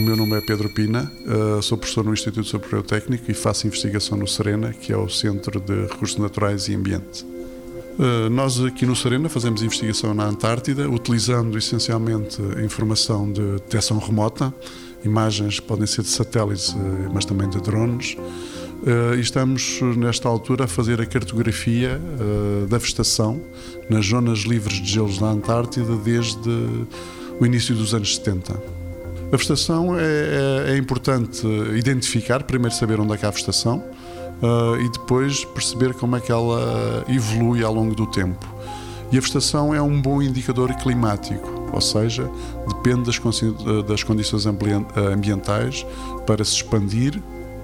meu nome é Pedro Pina, uh, sou professor no Instituto Superior Técnico e faço investigação no Serena, que é o Centro de Recursos Naturais e Ambiente. Uh, nós aqui no Serena fazemos investigação na Antártida, utilizando essencialmente informação de detecção remota, imagens podem ser de satélites, uh, mas também de drones. e estamos, nesta altura, a fazer a cartografia da vegetação nas zonas livres de gelos da Antártida desde o início dos anos 70. A vegetação é, é, é, importante identificar, primeiro saber onde é que há vegetação uh, e depois perceber como é que ela evolui ao longo do tempo. E a vegetação é um bom indicador climático, ou seja, depende das, das condições ambientais para se expandir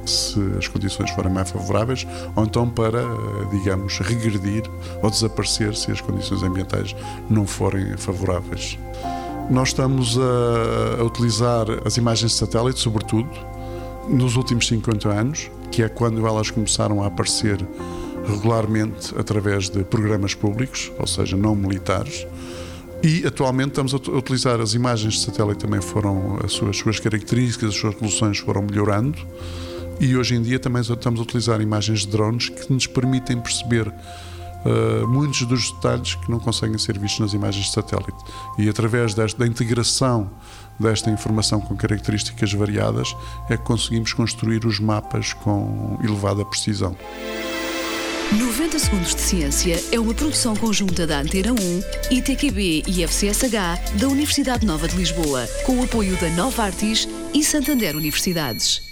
se as condições forem mais favoráveis, ou então para, digamos, regredir ou desaparecer se as condições ambientais não forem favoráveis. Nós estamos a, a utilizar as imagens de satélite, sobretudo, nos últimos 50 anos, que é quando elas começaram a aparecer regularmente através de programas públicos, ou seja, não militares. E atualmente estamos a utilizar as imagens de satélite também foram as suas, as suas características, as suas resoluções foram melhorando. E hoje em dia também estamos a utilizar imagens de drones que nos permitem perceber uh, muitos dos detalhes que não conseguem ser vistos nas imagens de satélite. E através desta, da integração desta informação com características variadas é que conseguimos construir os mapas com elevada precisão. 90 Segundos de Ciência é uma produção conjunta da Antena 1, ITQB e FCSH da Universidade Nova de Lisboa, com o apoio da Nova Artis e Santander Universidades.